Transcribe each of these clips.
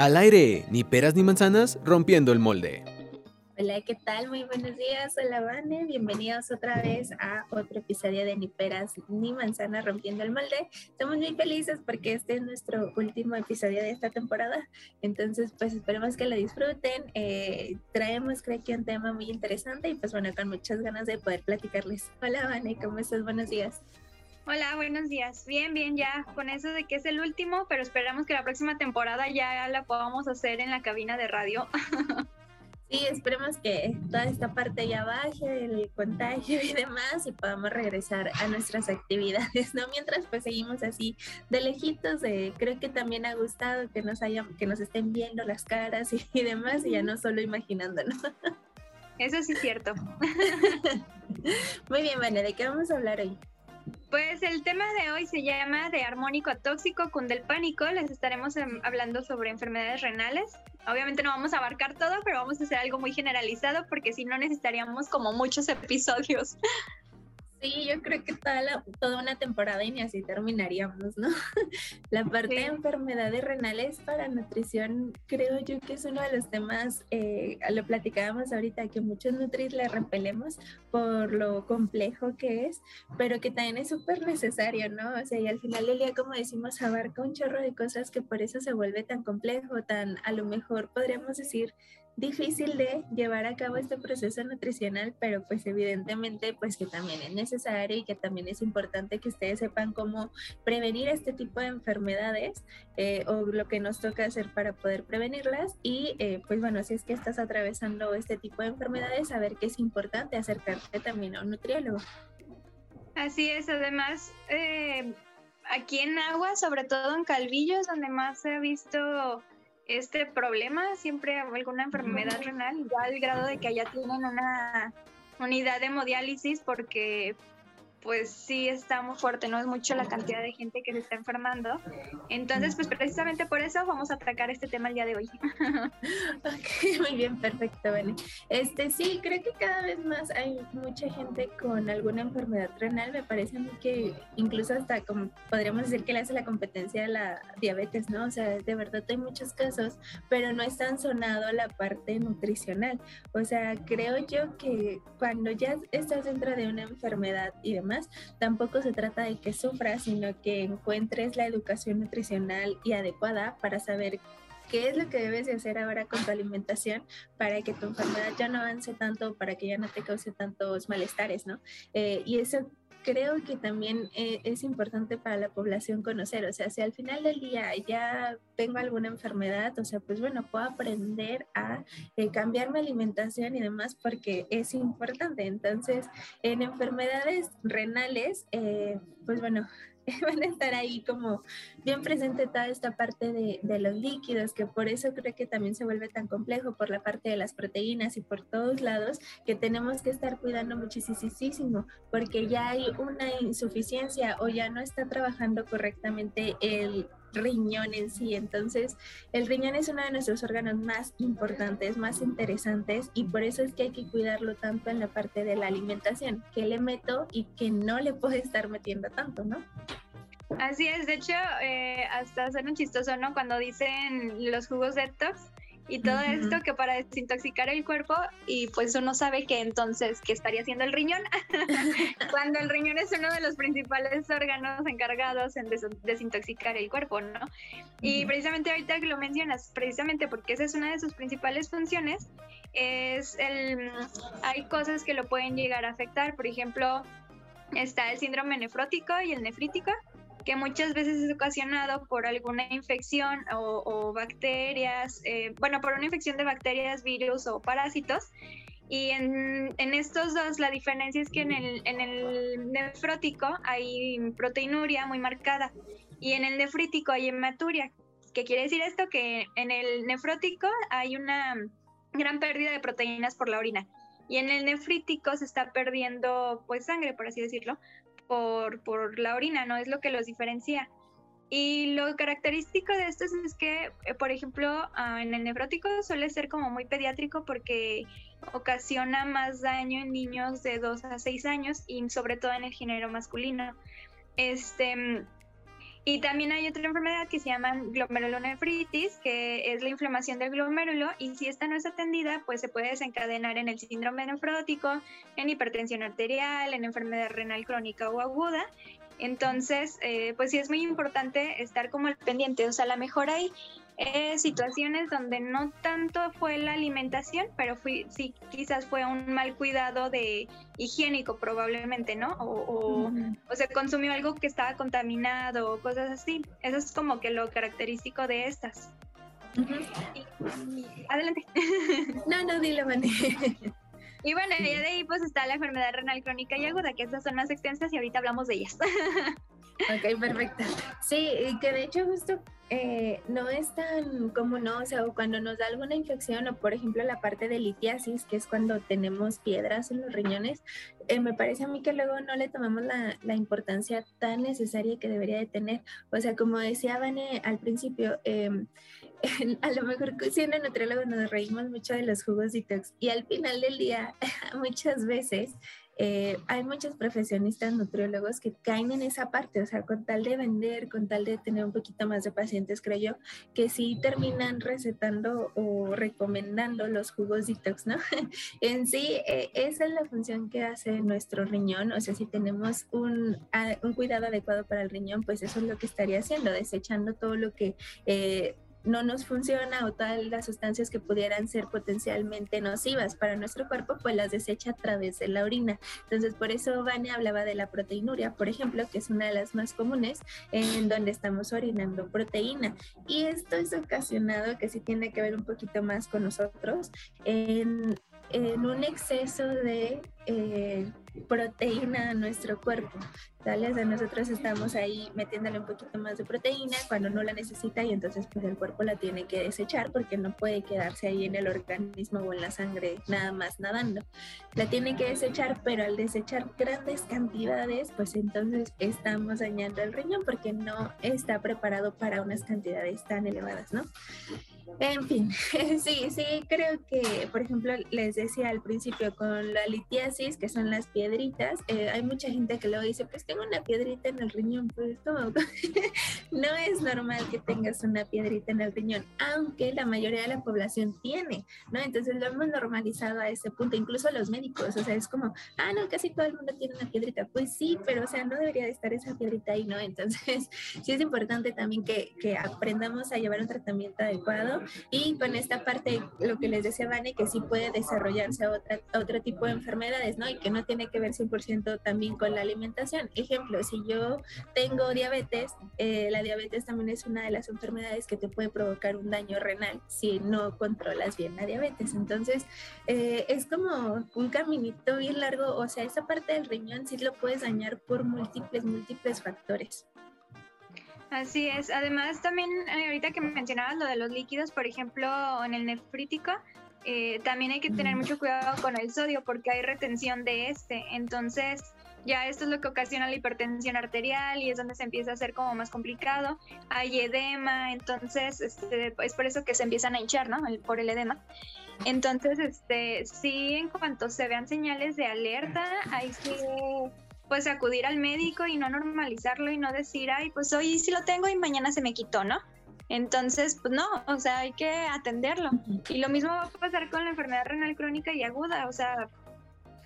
Al aire, ni peras ni manzanas, rompiendo el molde. Hola, ¿qué tal? Muy buenos días. Hola, Vane. Bienvenidos otra vez a otro episodio de Ni peras ni manzanas, rompiendo el molde. Estamos muy felices porque este es nuestro último episodio de esta temporada. Entonces, pues esperemos que lo disfruten. Eh, traemos, creo que un tema muy interesante y pues bueno, con muchas ganas de poder platicarles. Hola, Vane, ¿cómo estás? Buenos días. Hola, buenos días. Bien, bien, ya con eso de que es el último, pero esperamos que la próxima temporada ya la podamos hacer en la cabina de radio. Sí, esperemos que toda esta parte ya baje, el contagio y demás, y podamos regresar a nuestras actividades, ¿no? Mientras pues seguimos así de lejitos, de, creo que también ha gustado que nos hayan, que nos estén viendo las caras y, y demás, y ya no solo imaginándonos. Eso sí es cierto. Muy bien, Vane, ¿de qué vamos a hablar hoy? Pues el tema de hoy se llama de armónico tóxico, cunde el pánico. Les estaremos em, hablando sobre enfermedades renales. Obviamente no vamos a abarcar todo, pero vamos a hacer algo muy generalizado porque si no necesitaríamos como muchos episodios. Sí, yo creo que toda, toda una temporada y ni así terminaríamos, ¿no? La parte de enfermedades renales para nutrición creo yo que es uno de los temas, eh, lo platicábamos ahorita, que muchos nutris le repelemos por lo complejo que es, pero que también es súper necesario, ¿no? O sea, y al final del día, como decimos, abarca un chorro de cosas que por eso se vuelve tan complejo, tan, a lo mejor podríamos decir, difícil de llevar a cabo este proceso nutricional, pero pues evidentemente pues que también es necesario y que también es importante que ustedes sepan cómo prevenir este tipo de enfermedades eh, o lo que nos toca hacer para poder prevenirlas y eh, pues bueno, si es que estás atravesando este tipo de enfermedades, saber que es importante acercarte también a un nutriólogo. Así es, además, eh, aquí en Agua, sobre todo en Calvillos, donde más se ha visto este problema, siempre alguna enfermedad renal, ya al grado de que allá tienen una unidad de hemodiálisis porque pues sí está muy fuerte, no es mucho la cantidad de gente que se está enfermando. Entonces, pues precisamente por eso vamos a atacar este tema el día de hoy. ok, muy bien, perfecto, Vale. Este, sí, creo que cada vez más hay mucha gente con alguna enfermedad renal. Me parece a mí que incluso hasta podríamos decir que le hace la competencia a la diabetes, ¿no? O sea, de verdad hay muchos casos, pero no es tan sonado la parte nutricional. O sea, creo yo que cuando ya estás dentro de una enfermedad y demás, tampoco se trata de que sufras, sino que encuentres la educación nutricional y adecuada para saber qué es lo que debes de hacer ahora con tu alimentación para que tu enfermedad ya no avance tanto, para que ya no te cause tantos malestares, ¿no? Eh, y eso creo que también eh, es importante para la población conocer, o sea, si al final del día ya tengo alguna enfermedad, o sea, pues bueno, puedo aprender a eh, cambiar mi alimentación y demás porque es importante. Entonces, en enfermedades renales, eh, pues bueno, van a estar ahí como bien presente toda esta parte de, los líquidos, que por eso creo que también se vuelve tan complejo por la parte de las proteínas y por todos lados, que tenemos que estar cuidando muchísimo, porque ya hay una insuficiencia o ya no está trabajando correctamente el riñón en sí. Entonces, el riñón es uno de nuestros órganos más importantes, más interesantes y por eso es que hay que cuidarlo tanto en la parte de la alimentación, que le meto y que no le puedo estar metiendo tanto, ¿no? Así es, de hecho, eh, hasta un chistoso, ¿no? Cuando dicen los jugos detox, y todo esto que para desintoxicar el cuerpo y pues uno sabe que entonces, ¿qué estaría haciendo el riñón? Cuando el riñón es uno de los principales órganos encargados en desintoxicar el cuerpo, ¿no? Y precisamente ahorita que lo mencionas, precisamente porque esa es una de sus principales funciones, es el, hay cosas que lo pueden llegar a afectar, por ejemplo, está el síndrome nefrótico y el nefrítico, que muchas veces es ocasionado por alguna infección o, bacterias, eh, bueno, por una infección de bacterias, virus o parásitos. Y en, estos dos la diferencia es que en el, en el nefrótico hay proteinuria muy marcada y en el nefrítico hay hematuria. ¿Qué quiere decir esto? Que en el nefrótico hay una gran pérdida de proteínas por la orina y en el nefrítico se está perdiendo pues sangre, por así decirlo, por, la orina, no es lo que los diferencia. Y lo característico de estos es que, eh, por ejemplo, ah, en el nefrótico suele ser como muy pediátrico porque ocasiona más daño en niños de 2 a 6 años y sobre todo en el género masculino. Este, Y también hay otra enfermedad que se llama glomerulonefritis, que es la inflamación del glomérulo, y si esta no es atendida, pues se puede desencadenar en el síndrome nefrótico, en hipertensión arterial, en enfermedad renal crónica o aguda. Entonces, eh, pues sí es muy importante estar como al pendiente, o sea, la mejor hay eh, situaciones donde no tanto fue la alimentación, pero fui, sí, quizás fue un mal cuidado de higiénico probablemente, ¿no? O, o, se consumió algo que estaba contaminado o cosas así. Eso es como que lo característico de estas. adelante. No, no, dile, Mané. Y bueno, y de ahí pues está la enfermedad renal crónica y aguda, que estas son más extensas y ahorita hablamos de ellas. Ok, perfecto. Sí, que de hecho justo eh, no es tan como no, o sea, cuando nos da alguna infección o por ejemplo la parte de litiasis, que es cuando tenemos piedras en los riñones, eh, me parece a mí que luego no le tomamos la, importancia tan necesaria que debería de tener. O sea, como decía Vane al principio, em, a lo mejor siendo nutriólogo nos reímos mucho de los jugos detox y al final del día muchas veces eh, hay muchos profesionistas nutriólogos que caen en esa parte, o sea, con tal de vender, con tal de tener un poquito más de pacientes, creo yo, que sí terminan recetando o recomendando los jugos detox, ¿no? en sí, eh, esa es la función que hace nuestro riñón, o sea, si tenemos un, un, cuidado adecuado para el riñón, pues eso es lo que estaría haciendo, desechando todo lo que... Eh, no nos funciona o todas las sustancias que pudieran ser potencialmente nocivas para nuestro cuerpo, pues las desecha a través de la orina. Entonces, por eso Vane hablaba de la proteinuria, por ejemplo, que es una de las más comunes en donde estamos orinando proteína. Y esto es ocasionado, que sí tiene que ver un poquito más con nosotros, en en un exceso de eh, proteína a nuestro cuerpo. ¿vale? O nosotros estamos ahí metiéndole un poquito más de proteína cuando no la necesita y entonces pues el cuerpo la tiene que desechar porque no puede quedarse ahí en el organismo o en la sangre nada más nadando. La tiene que desechar, pero al desechar grandes cantidades, pues entonces estamos dañando el riñón porque no está preparado para unas cantidades tan elevadas, ¿no? En fin, sí, sí, creo que, por ejemplo, les decía al principio con la litiasis, que son las piedritas, eh, hay mucha gente que luego dice, pues tengo una piedrita en el riñón, pues todo. no es normal que tengas una piedrita en el riñón, aunque la mayoría de la población tiene, ¿no? Entonces lo hemos normalizado a ese punto, incluso los médicos, o sea, es como, ah, no, casi todo el mundo tiene una piedrita, pues sí, pero o sea, no debería de estar esa piedrita ahí, ¿no? Entonces, sí es importante también que aprendamos a llevar un tratamiento adecuado y con esta parte, lo que les decía Vane, que sí puede desarrollarse otra, otro tipo de enfermedades, ¿no? Y que no tiene que ver 100% también con la alimentación. Ejemplo, si yo tengo diabetes, eh, la diabetes también es una de las enfermedades que te puede provocar un daño renal si no controlas bien la diabetes. Entonces, eh, es como un caminito bien largo, o sea, esa parte del riñón sí lo puedes dañar por múltiples, múltiples factores. Así es. Además, también eh, ahorita que mencionabas lo de los líquidos, por ejemplo, en el nefrítico, eh, también hay que tener mucho cuidado con el sodio porque hay retención de este. Entonces, ya esto es lo que ocasiona la hipertensión arterial y es donde se empieza a hacer como más complicado. Hay edema, entonces este, es por eso que se empiezan a hinchar, ¿no? por el edema. Entonces, este, sí, en cuanto se vean señales de alerta, hay que pues acudir al médico y no normalizarlo y no decir, ay, pues hoy sí lo tengo y mañana se me quitó, ¿no? Entonces, pues no, o sea, hay que atenderlo. Y lo mismo va a pasar con la enfermedad renal crónica y aguda, o sea,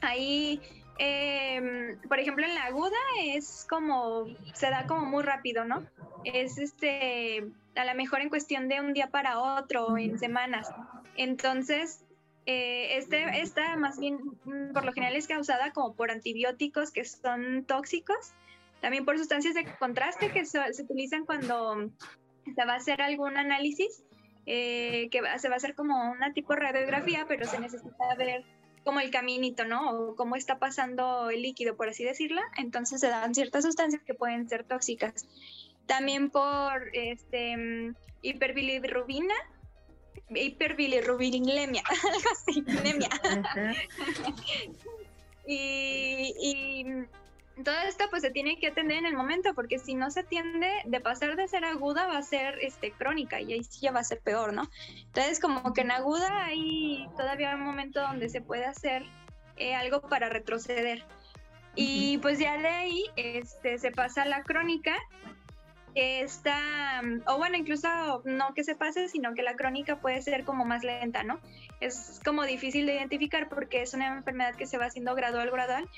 ahí, em, por ejemplo, en la aguda es como, se da como muy rápido, ¿no? Es este, a lo mejor en cuestión de un día para otro, en semanas. Entonces, eh, este, esta más bien mm, por lo general es causada como por antibióticos que son tóxicos, también por sustancias de contraste que se utilizan cuando se va a hacer algún análisis, eh, que se va a hacer como una tipo radiografía, pero se necesita ver como el caminito, ¿no? O cómo está pasando el líquido, por así decirlo. Entonces se dan ciertas sustancias que pueden ser tóxicas. También por este, mm, hiperbilirrubina, hiperbilirrubinemia, algo así, y, y todo esto pues se tiene que atender en el momento porque si no se atiende de pasar de ser aguda va a ser este crónica y ahí sí ya va a ser peor, ¿no? Entonces como que en aguda hay todavía un momento donde se puede hacer eh, algo para retroceder. Y pues ya de ahí este, se pasa a la crónica está, o bueno, incluso no que se pase, sino que la crónica puede ser como más lenta, ¿no? Es como difícil de identificar porque es una enfermedad que se va haciendo gradual, gradual,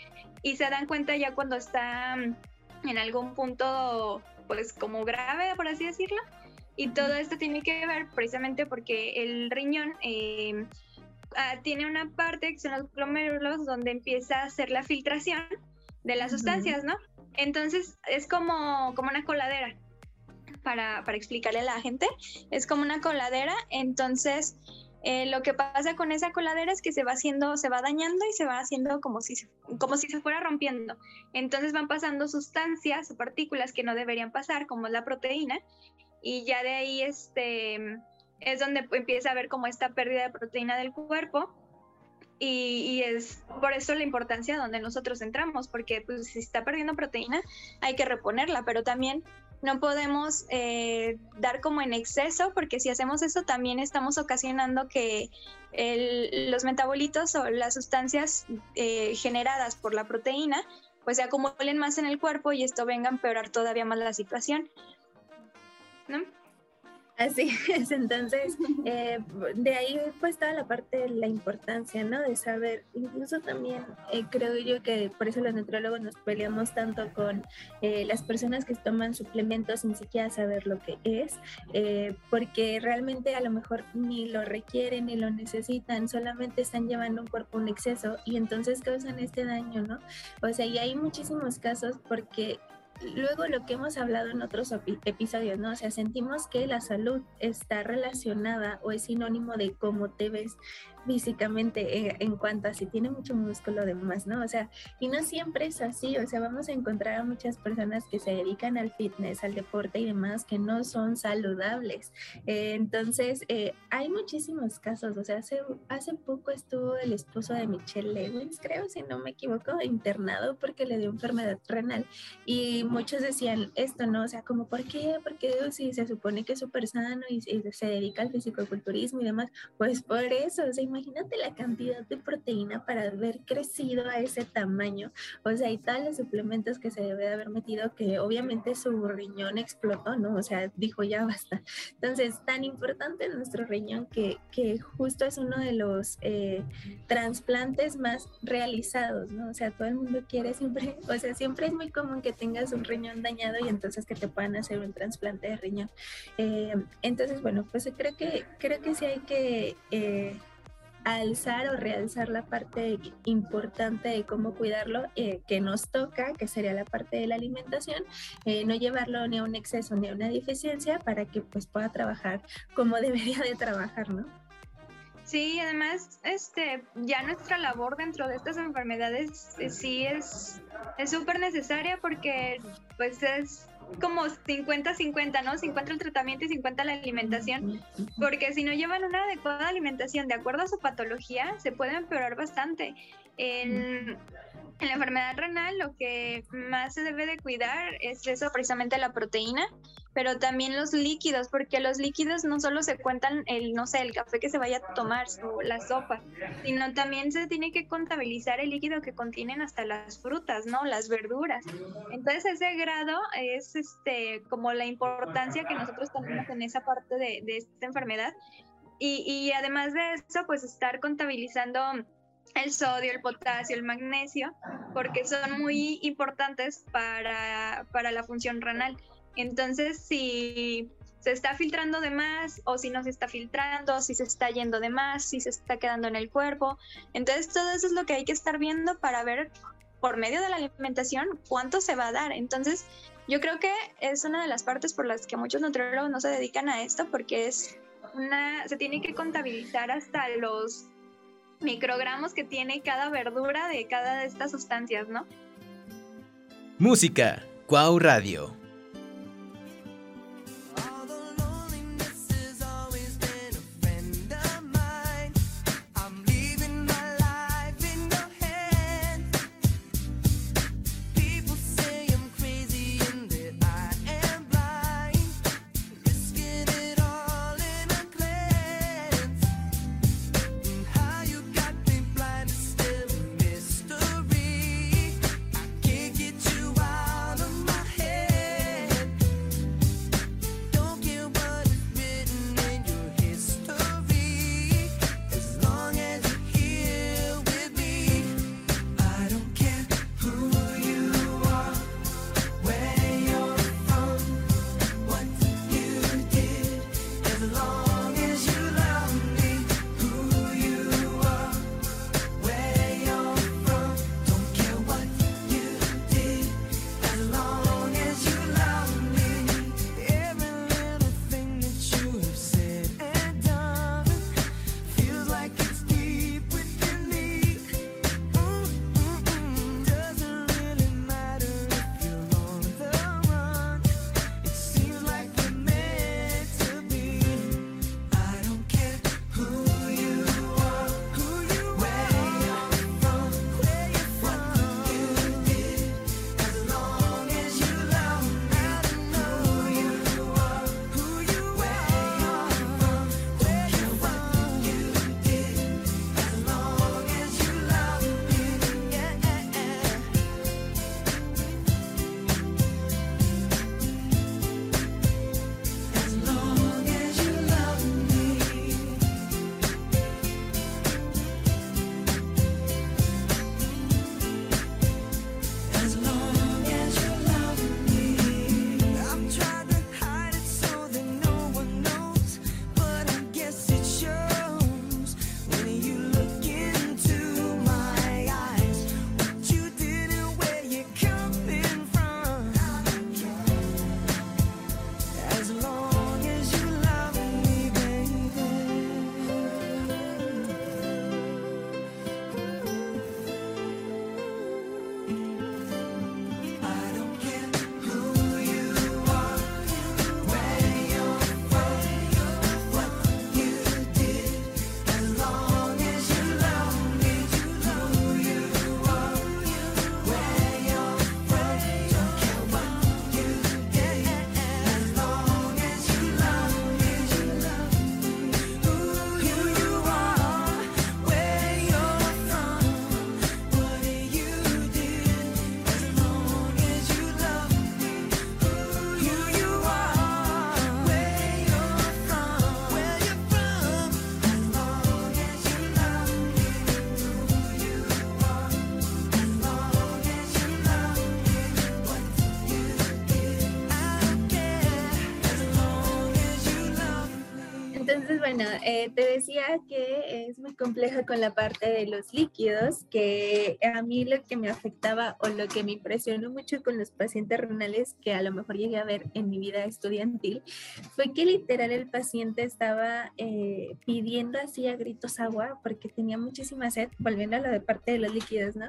y se dan cuenta ya cuando está en algún punto, pues como grave, por así decirlo. Y todo esto tiene que ver precisamente porque el riñón eh, ah, tiene una parte que son los glomérulos donde empieza a hacer la filtración de las sustancias, ¿no? Entonces es como, como una coladera para, explicarle a la gente. Es como una coladera, entonces eh, lo que pasa con esa coladera es que se va haciendo, se va dañando y se va haciendo como si, como si se fuera rompiendo. Entonces van pasando sustancias o partículas que no deberían pasar, como la proteína, y ya de ahí este, es donde empieza a haber como esta pérdida de proteína del cuerpo. Y, es por eso la importancia donde nosotros entramos, porque pues, si está perdiendo proteína hay que reponerla, pero también no podemos eh, dar como en exceso, porque si hacemos eso también estamos ocasionando que los metabolitos o las sustancias eh, generadas por la proteína pues se acumulen más en el cuerpo y esto venga a empeorar todavía más la situación. Así es, entonces eh, de ahí pues toda la parte de la importancia, ¿no? De saber, incluso también eh, creo yo que por eso los nutriólogos nos peleamos tanto con eh, las personas que toman suplementos sin siquiera saber lo que es, porque realmente a lo mejor ni lo requieren ni lo necesitan, solamente están llevando un cuerpo un exceso y entonces causan este daño, ¿no? O sea, y hay muchísimos casos porque luego lo que hemos hablado en otros episodios, ¿no? O sea, sentimos que la salud está relacionada o es sinónimo de cómo te ves físicamente en, cuanto a si tiene mucho músculo de más, ¿no? O sea, y no siempre es así, o sea, vamos a encontrar a muchas personas que se dedican al fitness, al deporte y demás que no son saludables. Eh, entonces, eh, hay muchísimos casos, o sea, hace, hace poco estuvo el esposo de Michelle Lewis, creo, si no me equivoco, internado porque le dio enfermedad renal y muchos decían esto, ¿no? O sea, como, ¿por qué? Porque si se supone que es súper sano y, se dedica al fisicoculturismo y demás, pues por eso, o sea, imagínate la cantidad de proteína para haber crecido a ese tamaño. O sea, y todos los suplementos que se debe de haber metido, que obviamente su riñón explotó, ¿no? O sea, dijo ya basta. Entonces, tan importante nuestro riñón que, que justo es uno de los eh, trasplantes más realizados, ¿no? O sea, todo el mundo quiere siempre, o sea, siempre es muy común que tengas un riñón dañado y entonces que te puedan hacer un trasplante de riñón. Eh, entonces, bueno, pues creo que, creo que sí hay que... Eh, alzar o realzar la parte importante de cómo cuidarlo eh, que nos toca, que sería la parte de la alimentación, eh, no llevarlo ni a un exceso ni a una deficiencia para que pues pueda trabajar como debería de trabajar, ¿no? Sí, además, este, ya nuestra labor dentro de estas enfermedades eh, sí es súper necesaria porque pues es como 50-50, ¿no? 50 el tratamiento y 50 la alimentación, porque si no llevan una adecuada alimentación de acuerdo a su patología, se puede empeorar bastante. En, en la enfermedad renal lo que más se debe de cuidar es eso, precisamente la proteína, pero también los líquidos, porque los líquidos no solo se cuentan el, no sé, el café que se vaya a tomar, o la sopa, sino también se tiene que contabilizar el líquido que contienen hasta las frutas, ¿no? Las verduras. Entonces ese grado es este como la importancia que nosotros tenemos en esa parte de, de esta enfermedad. Y, y además de eso, pues estar contabilizando el sodio, el potasio, el magnesio, porque son muy importantes para, para la función renal. Entonces, si se está filtrando de más o si no se está filtrando, si se está yendo de más, si se está quedando en el cuerpo. Entonces, todo eso es lo que hay que estar viendo para ver por medio de la alimentación cuánto se va a dar. Entonces, yo creo que es una de las partes por las que muchos nutriólogos no se dedican a esto porque es una se tiene que contabilizar hasta los microgramos que tiene cada verdura de cada de estas sustancias, ¿no? Música, Cuau Radio. Bueno, eh, te decía que es muy compleja con la parte de los líquidos, que a mí lo que me afectaba o lo que me impresionó mucho con los pacientes renales, que a lo mejor llegué a ver en mi vida estudiantil, fue que literal el paciente estaba eh, pidiendo así a gritos agua porque tenía muchísima sed, volviendo a lo de parte de los líquidos, ¿no?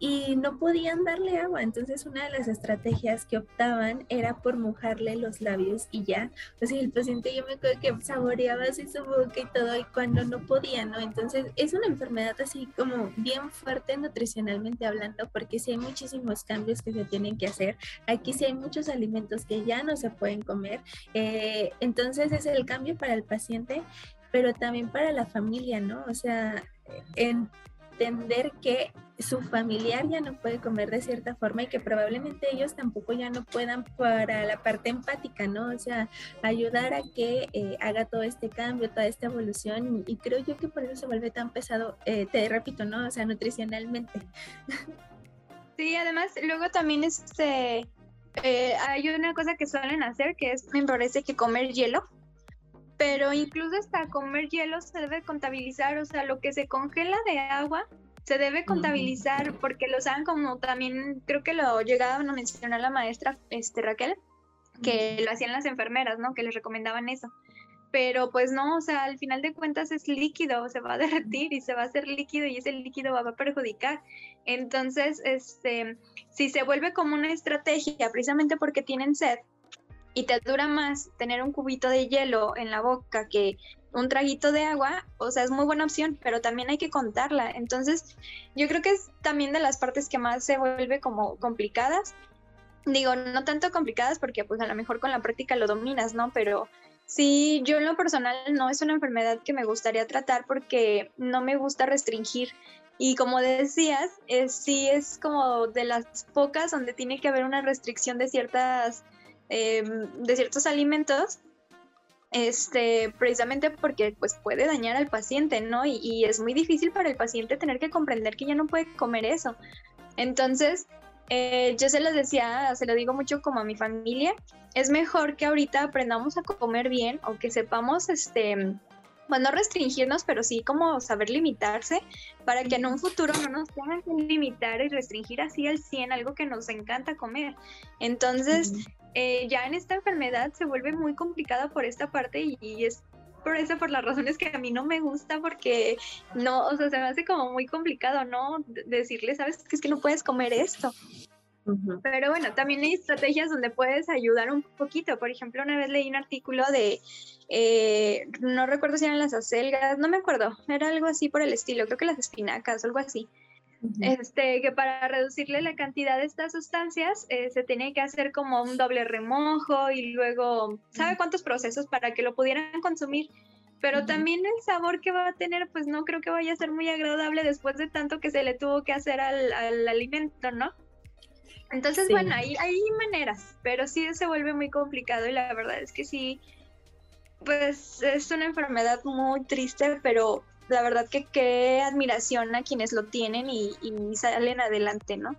Y no podían darle agua. Entonces una de las estrategias que optaban era por mojarle los labios y ya. O sea, el paciente yo me acuerdo que saboreaba así su boca y todo y cuando no podía, ¿no? Entonces es una enfermedad así como bien fuerte nutricionalmente hablando porque sí hay muchísimos cambios que se tienen que hacer. Aquí sí hay muchos alimentos que ya no se pueden comer. Eh, entonces es el cambio para el paciente pero también para la familia, ¿no? O sea, en entender que su familiar ya no puede comer de cierta forma y que probablemente ellos tampoco ya no puedan para la parte empática, ¿no? O sea, ayudar a que eh, haga todo este cambio, toda esta evolución y, creo yo que por eso se vuelve tan pesado, eh, te repito, ¿no? O sea, nutricionalmente. Sí, además luego también este, eh, hay una cosa que suelen hacer que es, me parece que comer hielo pero incluso hasta comer hielo se debe contabilizar, o sea, lo que se congela de agua se debe contabilizar porque lo saben como también, creo que lo llegaban a mencionar la maestra este, Raquel, que lo hacían las enfermeras, ¿no? Que les recomendaban eso. Pero pues no, o sea, al final de cuentas es líquido, se va a derretir y se va a hacer líquido y ese líquido va a perjudicar. Entonces, este, si se vuelve como una estrategia, precisamente porque tienen sed, y te dura más tener un cubito de hielo en la boca que un traguito de agua, o sea, es muy buena opción, pero también hay que contarla. Entonces, yo creo que es también de las partes que más se vuelve como complicadas. Digo, no tanto complicadas porque pues a lo mejor con la práctica lo dominas, ¿no? Pero sí, yo en lo personal no es una enfermedad que me gustaría tratar porque no me gusta restringir. Y como decías, sí es como de las pocas donde tiene que haber una restricción de ciertas Em, de ciertos alimentos, este, precisamente porque pues puede dañar al paciente, ¿no? Y, es muy difícil para el paciente tener que comprender que ya no puede comer eso. Entonces, eh, yo se los decía, se lo digo mucho como a mi familia, es mejor que ahorita aprendamos a comer bien o que sepamos, este, bueno, no restringirnos, pero sí como saber limitarse para que en un futuro no nos tengan que limitar y restringir así al 100 algo que nos encanta comer. Entonces, eh, ya en esta enfermedad se vuelve muy complicada por esta parte y, es por eso, por las razones que a mí no me gusta, porque no, o sea, se me hace como muy complicado, ¿no? Decirle, sabes, que es que no puedes comer esto. Pero bueno, también hay estrategias donde puedes ayudar un poquito. Por ejemplo, una vez leí un artículo de, eh, no recuerdo si eran las acelgas, no me acuerdo, era algo así por el estilo, creo que las espinacas, algo así este, que para reducirle la cantidad de estas sustancias eh, se tiene que hacer como un doble remojo y luego, ¿sabe cuántos procesos para que lo pudieran consumir? Pero también el sabor que va a tener, pues no creo que vaya a ser muy agradable después de tanto que se le tuvo que hacer al, alimento, ¿no? Entonces, bueno, hay, hay maneras, pero sí se vuelve muy complicado y la verdad es que sí, pues es una enfermedad muy triste, pero la verdad que qué admiración a quienes lo tienen y, salen adelante, ¿no?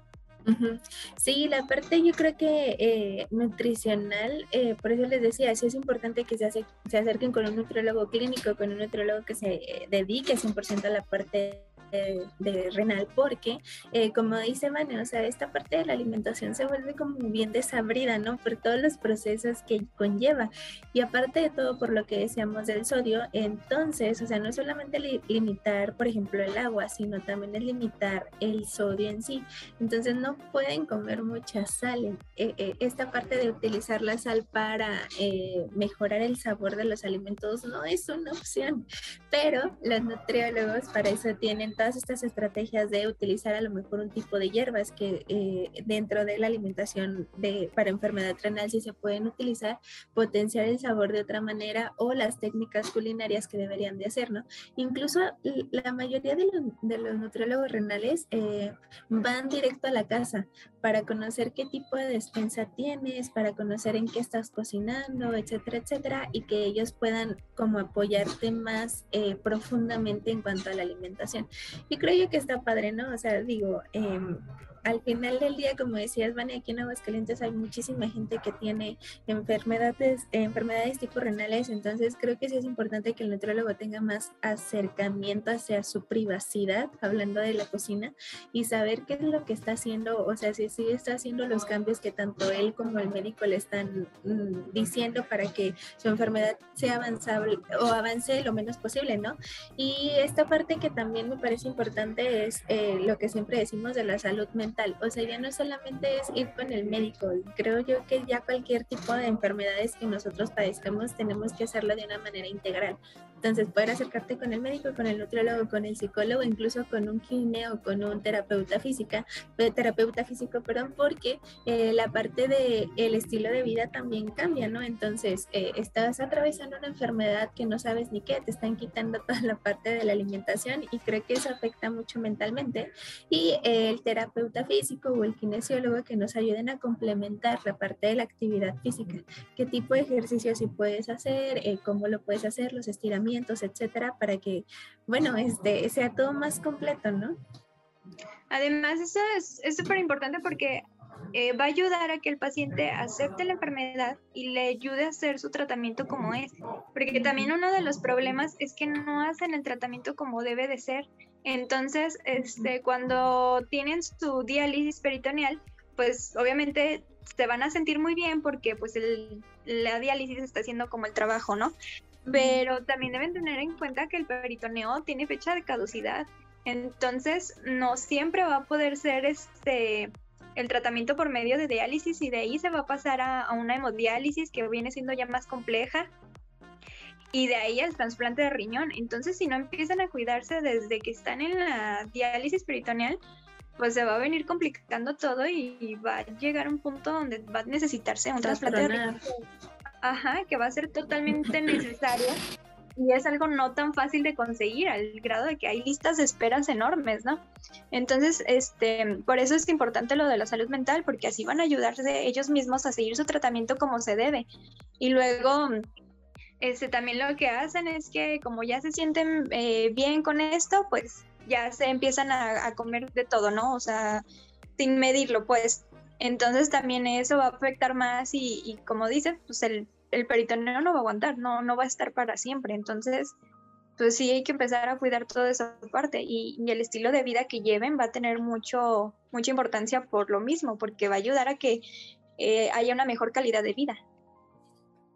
Sí, la parte yo creo que eh, nutricional, eh, por eso les decía, sí es importante que se, se acerquen con un nutriólogo clínico, con un nutriólogo que se eh, dedique 100% a la parte de, renal porque, eh, como dice Mane, o sea, esta parte de la alimentación se vuelve como bien desabrida, ¿no? Por todos los procesos que conlleva. Y aparte de todo, por lo que decíamos del sodio, entonces, o sea, no solamente limitar, por ejemplo, el agua, sino también es limitar el sodio en sí. Entonces, no pueden comer mucha sal. Eh, eh, esta parte de utilizar la sal para mejorar el sabor de los alimentos no es una opción, pero los nutriólogos para eso tienen todas estas estrategias de utilizar a lo mejor un tipo de hierbas que eh, dentro de la alimentación de, para enfermedad renal sí se pueden utilizar, potenciar el sabor de otra manera o las técnicas culinarias que deberían de hacer, ¿no? Incluso la mayoría de los, de nutriólogos renales eh, van directo a la casa para conocer qué tipo de despensa tienes, para conocer en qué estás cocinando, etcétera, etcétera, y que ellos puedan como apoyarte más eh, profundamente en cuanto a la alimentación. Y creo yo que está padre, ¿no? O sea, digo, em, al final del día, como decías, Vani, aquí en Aguascalientes hay muchísima gente que tiene enfermedades, enfermedades tipo renales, entonces creo que sí es importante que el nutriólogo tenga más acercamiento hacia su privacidad, hablando de la cocina, y saber qué es lo que está haciendo, o sea, si sí está haciendo los cambios que tanto él como el médico le están mm, diciendo para que su enfermedad sea avanzable o avance lo menos posible, ¿no? Y esta parte que también me parece importante es eh, lo que siempre decimos de la salud mental. O sea, ya no solamente es ir con el médico. Creo yo que ya cualquier tipo de enfermedades que nosotros padezcamos tenemos que hacerlo de una manera integral. Entonces, poder acercarte con el médico, con el nutriólogo, con el psicólogo, incluso con un kineo, con un terapeuta física, eh, terapeuta físico, perdón, porque eh, la parte del el estilo de vida también cambia, ¿no? Entonces, eh, estás atravesando una enfermedad que no sabes ni qué, te están quitando toda la parte de la alimentación y creo que eso afecta mucho mentalmente. Y el terapeuta físico o el kinesiólogo que nos ayuden a complementar la parte de la actividad física, qué tipo de ejercicios sí puedes hacer, cómo lo puedes hacer, los estiramientos etcétera, para que, bueno, este, sea todo más completo, ¿no? Además, eso es súper importante porque eh, va a ayudar a que el paciente acepte la enfermedad y le ayude a hacer su tratamiento como es. Porque también uno de los problemas es que no hacen el tratamiento como debe de ser. Entonces, este, cuando tienen su diálisis peritoneal, pues obviamente se van a sentir muy bien porque pues el, la diálisis está haciendo como el trabajo, ¿no? Pero también deben tener en cuenta que el peritoneo tiene fecha de caducidad. Entonces, no siempre va a poder ser este el tratamiento por medio de diálisis y de ahí se va a pasar a, una hemodiálisis que viene siendo ya más compleja y de ahí al trasplante de riñón. Entonces, si no empiezan a cuidarse desde que están en la diálisis peritoneal, pues se va a venir complicando todo y, va a llegar un punto donde va a necesitarse un trasplante de riñón Ajá, que va a ser totalmente necesario y es algo no tan fácil de conseguir al grado de que hay listas de esperas enormes, ¿no? Entonces, este, por eso es importante lo de la salud mental, porque así van a ayudarse ellos mismos a seguir su tratamiento como se debe. Y luego, este, también lo que hacen es que como ya se sienten eh, bien con esto, pues ya se empiezan a, comer de todo, ¿no? O sea, sin medirlo, pues entonces también eso va a afectar más y, como dice, pues el, el, peritoneo no va a aguantar, no, no va a estar para siempre. Entonces, pues sí hay que empezar a cuidar toda esa parte y, y, el estilo de vida que lleven va a tener mucho, mucha importancia por lo mismo, porque va a ayudar a que eh, haya una mejor calidad de vida.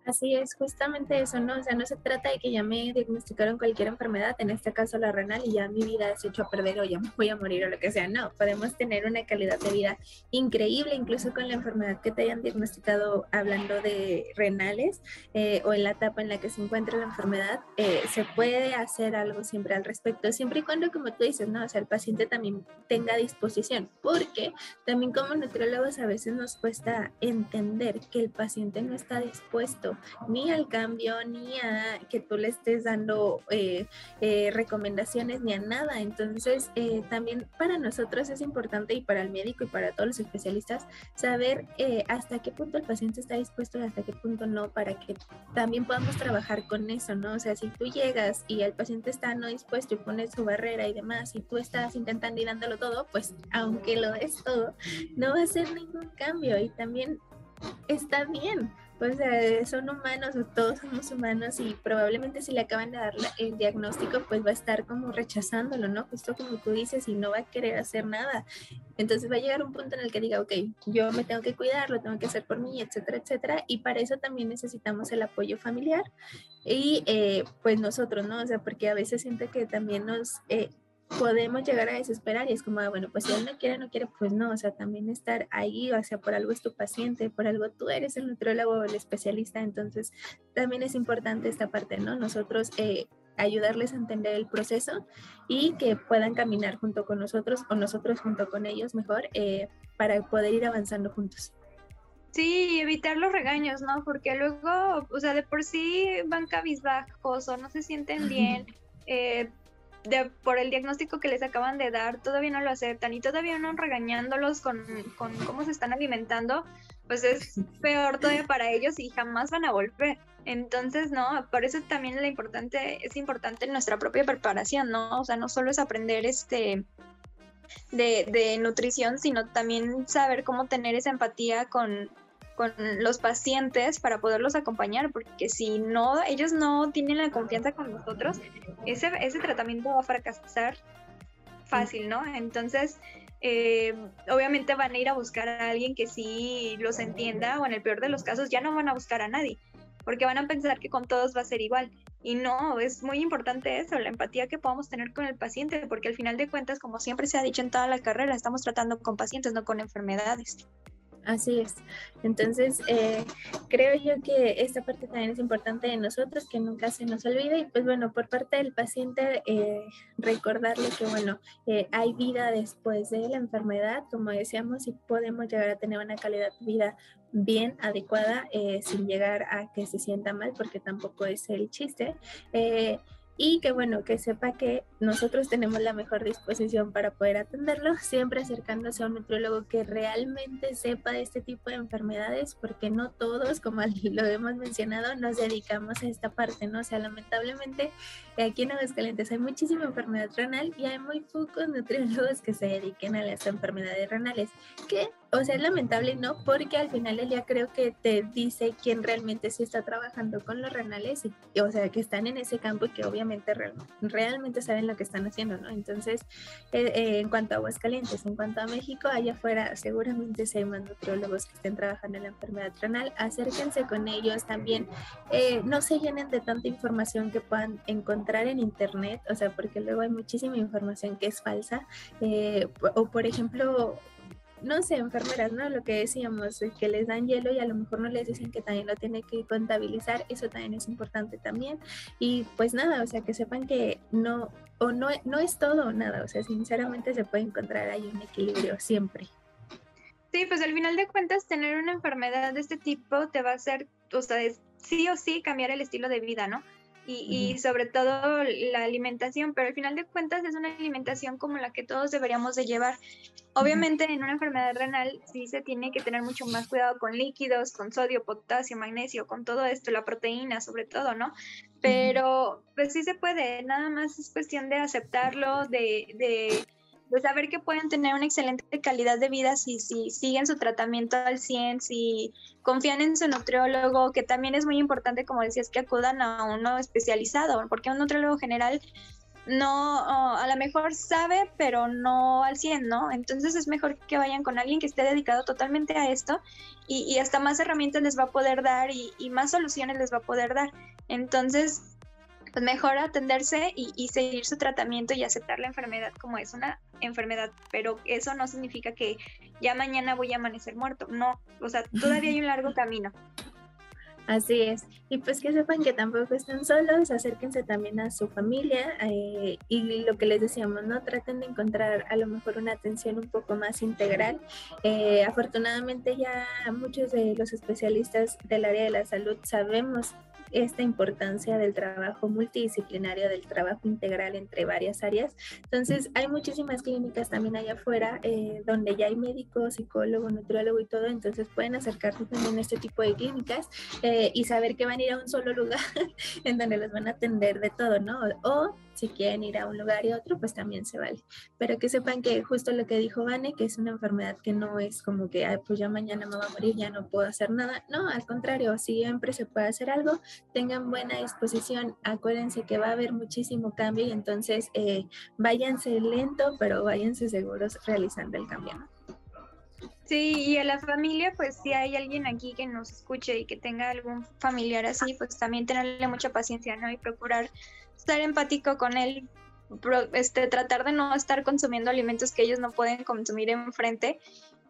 Así es, justamente eso, ¿no? O sea, no se trata de que ya me diagnosticaron cualquier enfermedad, en este caso la renal, y ya mi vida se echó a perder o ya me voy a morir o lo que sea. No, podemos tener una calidad de vida increíble, incluso con la enfermedad que te hayan diagnosticado hablando de renales eh, o en la etapa en la que se encuentra la enfermedad, eh, se puede hacer algo siempre al respecto, siempre y cuando, como tú dices, ¿no? O sea, el paciente también tenga disposición, porque también como nutriólogos a veces nos cuesta entender que el paciente no está dispuesto ni al cambio, ni a que tú le estés dando eh, eh, recomendaciones, ni a nada. Entonces, eh, también para nosotros es importante y para el médico y para todos los especialistas saber hasta qué punto el paciente está dispuesto y hasta qué punto no, para que también podamos trabajar con eso, ¿no? O sea, si tú llegas y el paciente está no dispuesto y pones su barrera y demás, y tú estás intentando y dándolo todo, pues aunque lo des todo, no va a ser ningún cambio y también está bien pues son humanos, todos somos humanos y probablemente si le acaban de dar el diagnóstico, pues va a estar como rechazándolo, ¿no? Justo como tú dices, y no va a querer hacer nada. Entonces va a llegar un punto en el que diga, ok, yo me tengo que cuidar, lo tengo que hacer por mí, etcétera, etcétera. Y para eso también necesitamos el apoyo familiar y eh, pues nosotros, ¿no? O sea, porque a veces siento que también nos... Eh, podemos llegar a desesperar y es como, ah, bueno, pues si él no quiere, no quiere, pues no, o sea, también estar ahí, o sea, por algo es tu paciente, por algo tú eres el nutriólogo o el especialista, entonces también es importante esta parte, ¿no? Nosotros eh, ayudarles a entender el proceso y que puedan caminar junto con nosotros o nosotros junto con ellos mejor eh, para poder ir avanzando juntos. Sí, evitar los regaños, ¿no? Porque luego, o sea, de por sí van cabizbajos o no se sienten bien. Eh, por el diagnóstico que les acaban de dar, todavía no lo aceptan y todavía no regañándolos con, cómo se están alimentando, pues es peor todavía para ellos y jamás van a volver. Entonces, no, por eso también la importante, es importante nuestra propia preparación, ¿no? O sea, no solo es aprender este de, de nutrición, sino también saber cómo tener esa empatía con, con los pacientes para poderlos acompañar, porque si no, ellos no tienen la confianza con nosotros, ese, ese tratamiento va a fracasar fácil, ¿no? Entonces, eh, obviamente van a ir a buscar a alguien que sí los entienda o en el peor de los casos ya no van a buscar a nadie, porque van a pensar que con todos va a ser igual. Y no, es muy importante eso, la empatía que podamos tener con el paciente, porque al final de cuentas, como siempre se ha dicho en toda la carrera, estamos tratando con pacientes, no con enfermedades. Así es. Entonces, eh, creo yo que esta parte también es importante de nosotros, que nunca se nos olvide. Y pues bueno, por parte del paciente, eh, recordarle que bueno, eh, hay vida después de la enfermedad, como decíamos, y podemos llegar a tener una calidad de vida bien adecuada sin llegar a que se sienta mal, porque tampoco es el chiste y que bueno, que sepa que nosotros tenemos la mejor disposición para poder atenderlo, siempre acercándose a un nutriólogo que realmente sepa de este tipo de enfermedades, porque no todos, como lo hemos mencionado, nos dedicamos a esta parte, ¿no? O sea, lamentablemente aquí en Aguascalientes hay muchísima enfermedad renal y hay muy pocos nutriólogos que se dediquen a las enfermedades renales, que o sea, es lamentable, ¿no? Porque al final el día creo que te dice quién realmente sí está trabajando con los renales, y, o sea, que están en ese campo y que obviamente realmente saben lo que están haciendo, ¿no? Entonces, eh, eh, en cuanto a Aguascalientes, en cuanto a México, allá afuera seguramente se hay más nutriólogos que estén trabajando en la enfermedad renal, acérquense con ellos también, eh, no se llenen de tanta información que puedan encontrar en internet, o sea, porque luego hay muchísima información que es falsa, o por ejemplo, no sé, enfermeras, ¿no? Lo que decíamos, que les dan hielo y a lo mejor no les dicen que también lo tiene que contabilizar, eso también es importante también. Y pues nada, o sea, que sepan que no, o no, no es todo nada, o sea, sinceramente se puede encontrar ahí un equilibrio siempre. Sí, pues al final de cuentas, tener una enfermedad de este tipo te va a hacer, o sea, sí o sí cambiar el estilo de vida, ¿no? Y, sobre todo la alimentación, pero al final de cuentas es una alimentación como la que todos deberíamos de llevar. Obviamente en una enfermedad renal sí se tiene que tener mucho más cuidado con líquidos, con sodio, potasio, magnesio, con todo esto, la proteína sobre todo, ¿no? Pero pues sí se puede, nada más es cuestión de aceptarlo, de, de de saber que pueden tener una excelente calidad de vida si, si siguen su tratamiento al 100, si confían en su nutriólogo, que también es muy importante, como decías, que acudan a uno especializado, porque un nutriólogo general no, a lo mejor sabe, pero no al 100, ¿no? Entonces es mejor que vayan con alguien que esté dedicado totalmente a esto y, hasta más herramientas les va a poder dar y, más soluciones les va a poder dar. Entonces, pues mejor atenderse y, seguir su tratamiento y aceptar la enfermedad como es una enfermedad, pero eso no significa que ya mañana voy a amanecer muerto, no, o sea, todavía hay un largo camino. Así es. Y pues que sepan que tampoco están solos, acérquense también a su familia eh, y lo que les decíamos, ¿no? Traten de encontrar a lo mejor una atención un poco más integral. Eh, afortunadamente ya muchos de los especialistas del área de la salud sabemos esta importancia del trabajo multidisciplinario, del trabajo integral entre varias áreas. Entonces, hay muchísimas clínicas también allá afuera eh, donde ya hay médico, psicólogo, nutriólogo y todo, entonces pueden acercarse también a este tipo de clínicas eh, y saber que van a ir a un solo lugar en donde los van a atender de todo, ¿no? Si quieren ir a un lugar y otro, pues también se vale. Pero que sepan que justo lo que dijo Vane, que es una enfermedad que no es como que, Ay, pues ya mañana me va a morir, ya no puedo hacer nada. No, al contrario, siempre se puede hacer algo, tengan buena disposición, acuérdense que va a haber muchísimo cambio y entonces eh, váyanse lento, pero váyanse seguros realizando el cambio. Sí, y a la familia, pues si hay alguien aquí que nos escuche y que tenga algún familiar así, pues también tenerle mucha paciencia, ¿no? Y procurar estar empático con él, este, tratar de no estar consumiendo alimentos que ellos no pueden consumir enfrente,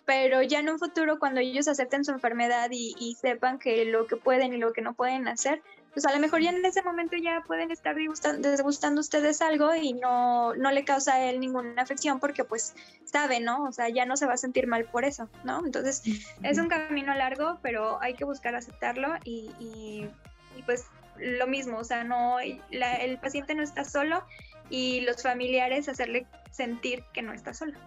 pero ya en un futuro cuando ellos acepten su enfermedad y, sepan que lo que pueden y lo que no pueden hacer, pues a lo mejor ya en ese momento ya pueden estar desgustando ustedes algo y no, no le causa a él ninguna afección porque pues sabe, ¿no? O sea, ya no se va a sentir mal por eso, ¿no? Entonces es un camino largo, pero hay que buscar aceptarlo y, y, y pues lo mismo, o sea, no, el paciente no está solo y los familiares hacerle sentir que no está solo.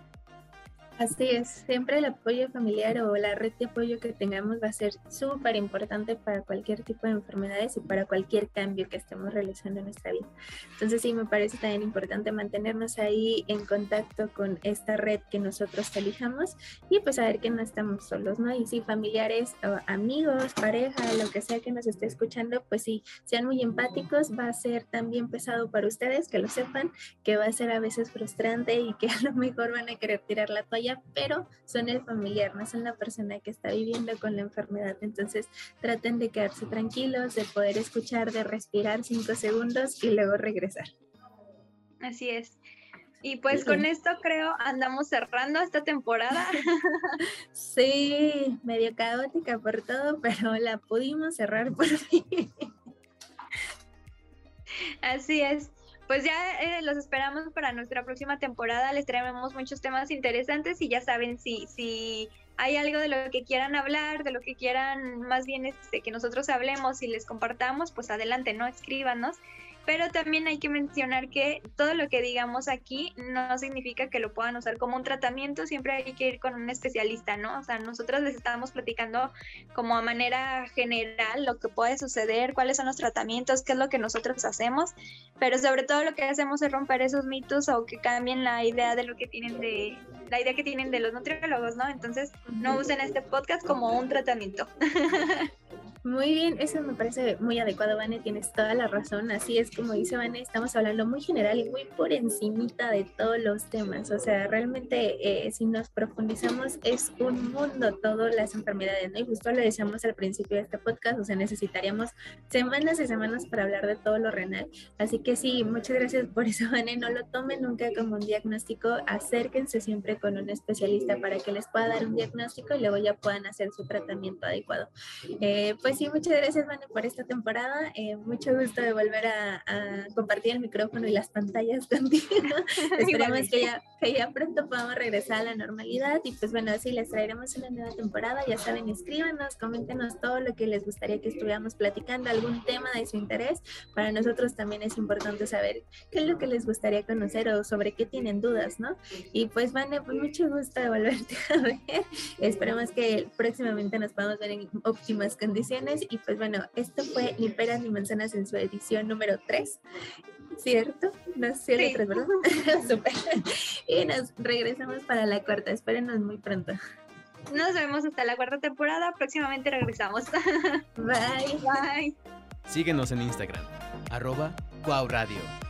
Así es, siempre el apoyo familiar o la red de apoyo que tengamos va a ser súper importante para cualquier tipo de enfermedades y para cualquier cambio que estemos realizando en nuestra vida. Entonces sí, me parece también importante mantenernos ahí en contacto con esta red que nosotros elijamos y pues saber que no estamos solos, ¿no? Y sí, familiares, amigos, pareja, lo que sea que nos esté escuchando, pues sí, sean muy empáticos, va a ser también pesado para ustedes, que lo sepan, que va a ser a veces frustrante y que a lo mejor van a querer tirar la toalla pero son el familiar, no son la persona que está viviendo con la enfermedad. Entonces traten de quedarse tranquilos, de poder escuchar, de respirar cinco segundos y luego regresar. Así es. Y pues con esto creo andamos cerrando esta temporada. Sí, medio caótica por todo, pero la pudimos cerrar por fin. Así es pues ya eh, los esperamos para nuestra próxima temporada. Les traemos muchos temas interesantes y ya saben si, si hay algo de lo que quieran hablar, de lo que quieran más bien este, que nosotros hablemos y les compartamos, pues adelante, ¿no? Escríbanos pero también hay que mencionar que todo lo que digamos aquí no significa que lo puedan usar como un tratamiento, siempre hay que ir con un especialista, ¿no? O sea, nosotros les estamos platicando como a manera general lo que puede suceder, cuáles son los tratamientos, qué es lo que nosotros hacemos, pero sobre todo lo que hacemos es romper esos mitos o que cambien la idea de lo que tienen de la idea que tienen de los nutriólogos, ¿no? Entonces, no usen este podcast como un tratamiento. Muy bien, eso me parece muy adecuado, Vane, tienes toda la razón. Así es como dice Vane, estamos hablando muy general y muy por encimita de todos los temas. O sea, realmente eh, si nos profundizamos es un mundo todas las enfermedades, ¿no? Y justo lo decíamos al principio de este podcast, o sea, necesitaríamos semanas y semanas para hablar de todo lo renal. Así que sí, muchas gracias por eso, Vane. No lo tomen nunca como un diagnóstico, acérquense siempre con un especialista para que les pueda dar un diagnóstico y luego ya puedan hacer su tratamiento adecuado. Eh, pues sí, muchas gracias, Manu, por esta temporada. Eh, mucho gusto de volver a, compartir el micrófono y las pantallas contigo. Esperemos que ya, que ya pronto podamos regresar a la normalidad. Y pues bueno, sí, les traeremos una nueva temporada. Ya saben, escríbanos, coméntenos todo lo que les gustaría que estuviéramos platicando, algún tema de su interés. Para nosotros también es importante saber qué es lo que les gustaría conocer o sobre qué tienen dudas, ¿no? Y pues, Vane, pues mucho gusto de volverte a ver. Esperemos que próximamente nos podamos ver en óptimas condiciones y pues bueno, esto fue Ni peras ni manzanas en su edición número 3. ¿Cierto? No sé sí. 3, ¿verdad? Super. Y nos regresamos para la cuarta. Espérenos muy pronto. Nos vemos hasta la cuarta temporada. Próximamente regresamos. Bye. Bye. Síguenos en Instagram, arroba Radio.